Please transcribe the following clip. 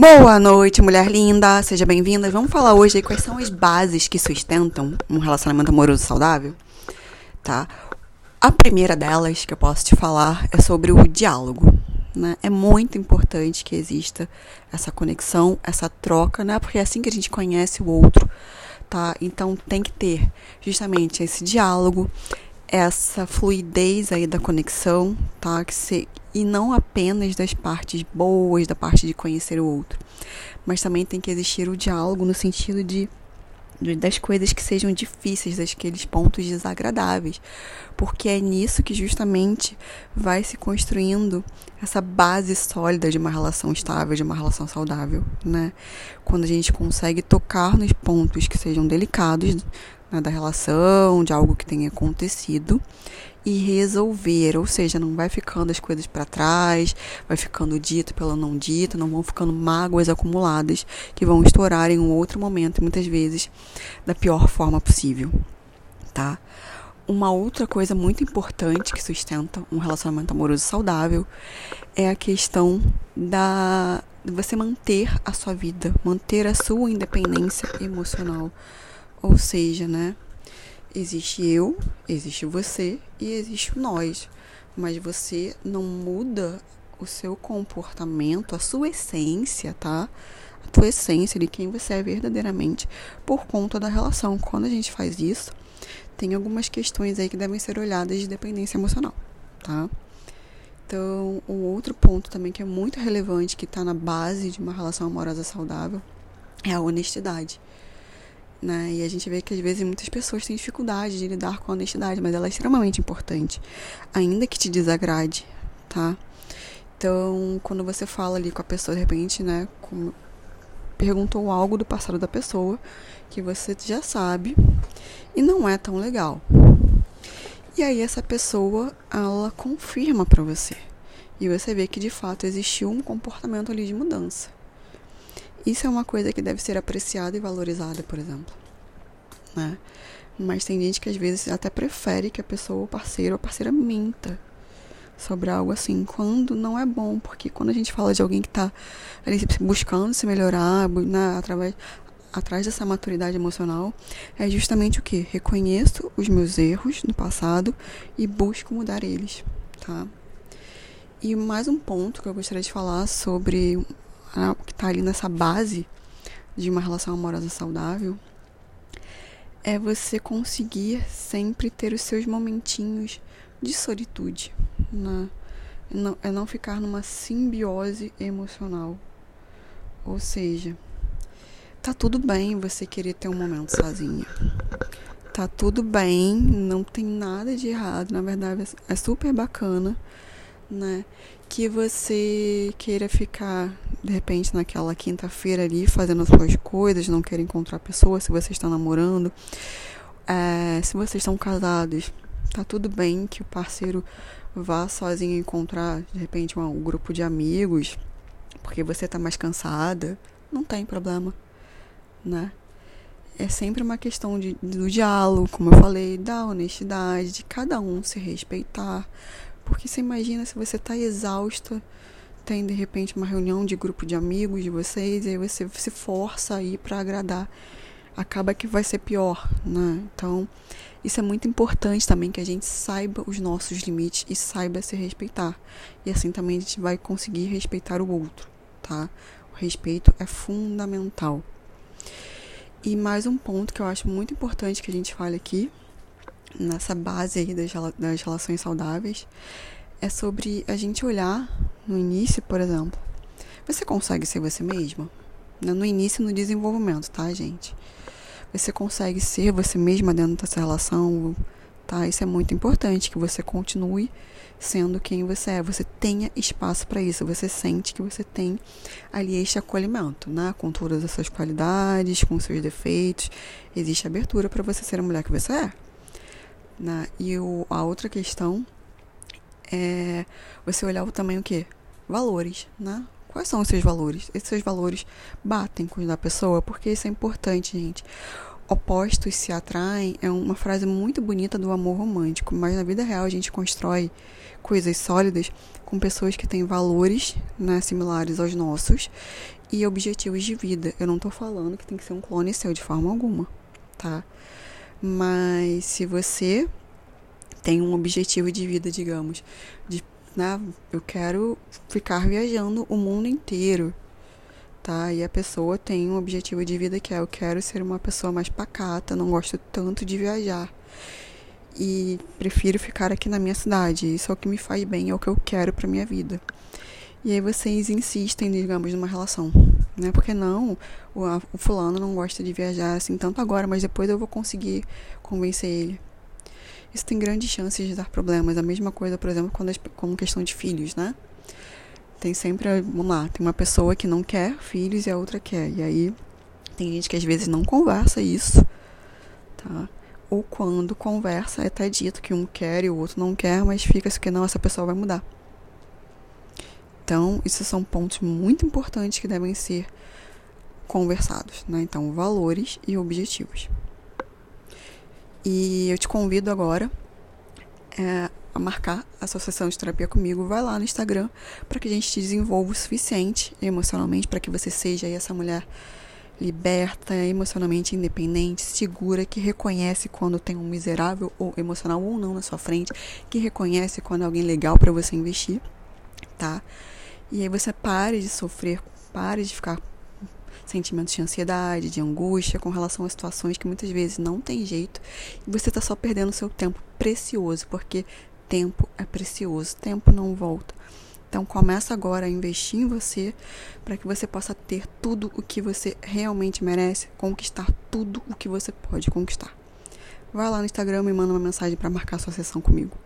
Boa noite, mulher linda. Seja bem-vinda. Vamos falar hoje quais são as bases que sustentam um relacionamento amoroso saudável, tá? A primeira delas que eu posso te falar é sobre o diálogo. Né? É muito importante que exista essa conexão, essa troca, né? Porque é assim que a gente conhece o outro, tá? Então tem que ter justamente esse diálogo, essa fluidez aí da conexão, tá? Que se, e não apenas das partes boas, da parte de conhecer o outro, mas também tem que existir o diálogo no sentido de das coisas que sejam difíceis, daqueles pontos desagradáveis, porque é nisso que justamente vai se construindo essa base sólida de uma relação estável, de uma relação saudável, né? Quando a gente consegue tocar nos pontos que sejam delicados né, da relação, de algo que tenha acontecido e resolver, ou seja, não vai ficando as coisas para trás, vai ficando dito pelo não dito, não vão ficando mágoas acumuladas que vão estourar em um outro momento, muitas vezes da pior forma possível, tá? Uma outra coisa muito importante que sustenta um relacionamento amoroso saudável é a questão da de você manter a sua vida, manter a sua independência emocional. Ou seja, né? Existe eu, existe você e existe nós. Mas você não muda o seu comportamento, a sua essência, tá? A tua essência de quem você é verdadeiramente por conta da relação. Quando a gente faz isso, tem algumas questões aí que devem ser olhadas de dependência emocional, tá? Então, um outro ponto também que é muito relevante, que está na base de uma relação amorosa saudável, é a honestidade né? E a gente vê que às vezes muitas pessoas têm dificuldade de lidar com a honestidade, mas ela é extremamente importante, ainda que te desagrade, tá? Então, quando você fala ali com a pessoa, de repente, né, com, perguntou algo do passado da pessoa que você já sabe e não é tão legal. E aí essa pessoa, ela confirma para você. E você vê que de fato existiu um comportamento ali de mudança. Isso é uma coisa que deve ser apreciada e valorizada, por exemplo. Né? Mas tem gente que às vezes até prefere que a pessoa, o parceiro ou parceira minta sobre algo assim, quando não é bom, porque quando a gente fala de alguém que está ali buscando se melhorar, né, através atrás dessa maturidade emocional, é justamente o que? Reconheço os meus erros no passado e busco mudar eles, tá? E mais um ponto que eu gostaria de falar sobre que está ali nessa base de uma relação amorosa saudável, é você conseguir sempre ter os seus momentinhos de solitude, né? não, é não ficar numa simbiose emocional. Ou seja, tá tudo bem você querer ter um momento sozinha. Tá tudo bem, não tem nada de errado, na verdade é super bacana, né? Que você queira ficar de repente naquela quinta-feira ali fazendo as suas coisas, não quer encontrar pessoas, se você está namorando, é, se vocês estão casados, tá tudo bem que o parceiro vá sozinho encontrar de repente um, um grupo de amigos, porque você está mais cansada, não tem problema, né? É sempre uma questão de, do diálogo, como eu falei, da honestidade, de cada um se respeitar. Porque você imagina se você está exausta tem de repente uma reunião de grupo de amigos de vocês e aí você se força aí para agradar, acaba que vai ser pior, né? Então, isso é muito importante também que a gente saiba os nossos limites e saiba se respeitar. E assim também a gente vai conseguir respeitar o outro, tá? O respeito é fundamental. E mais um ponto que eu acho muito importante que a gente fale aqui, nessa base aí das, das relações saudáveis, é sobre a gente olhar no início, por exemplo. Você consegue ser você mesma? No início, no desenvolvimento, tá, gente? Você consegue ser você mesma dentro dessa relação, tá? Isso é muito importante, que você continue sendo quem você é. Você tenha espaço para isso. Você sente que você tem ali este acolhimento, né? Com todas as suas qualidades, com seus defeitos. Existe abertura para você ser a mulher que você é. Né? E o, a outra questão é você olhar o que? Valores, né? Quais são os seus valores? Esses seus valores batem com os da pessoa, porque isso é importante, gente. opostos se atraem é uma frase muito bonita do amor romântico, mas na vida real a gente constrói coisas sólidas com pessoas que têm valores né, similares aos nossos e objetivos de vida. Eu não tô falando que tem que ser um clone seu de forma alguma, tá? Mas se você tem um objetivo de vida, digamos, de, né, eu quero ficar viajando o mundo inteiro, tá? E a pessoa tem um objetivo de vida que é eu quero ser uma pessoa mais pacata, não gosto tanto de viajar. E prefiro ficar aqui na minha cidade. Isso é o que me faz bem, é o que eu quero para minha vida. E aí vocês insistem, digamos, numa relação, né? Porque não, o, o fulano não gosta de viajar assim tanto agora, mas depois eu vou conseguir convencer ele. Isso tem grandes chances de dar problemas. A mesma coisa, por exemplo, quando com questão de filhos, né? Tem sempre, vamos lá, tem uma pessoa que não quer filhos e a outra quer. E aí tem gente que às vezes não conversa isso, tá? Ou quando conversa é até dito que um quer e o outro não quer, mas fica-se que não, essa pessoa vai mudar. Então, esses são pontos muito importantes que devem ser conversados, né? Então, valores e objetivos. E eu te convido agora é, a marcar a sessão de terapia comigo, vai lá no Instagram para que a gente te desenvolva o suficiente emocionalmente para que você seja essa mulher liberta, emocionalmente independente, segura, que reconhece quando tem um miserável ou emocional ou não na sua frente, que reconhece quando é alguém legal para você investir, tá? E aí você pare de sofrer, pare de ficar sentimentos de ansiedade, de angústia com relação a situações que muitas vezes não tem jeito e você está só perdendo seu tempo precioso, porque tempo é precioso, tempo não volta. Então começa agora a investir em você para que você possa ter tudo o que você realmente merece, conquistar tudo o que você pode conquistar. Vai lá no Instagram e manda uma mensagem para marcar sua sessão comigo.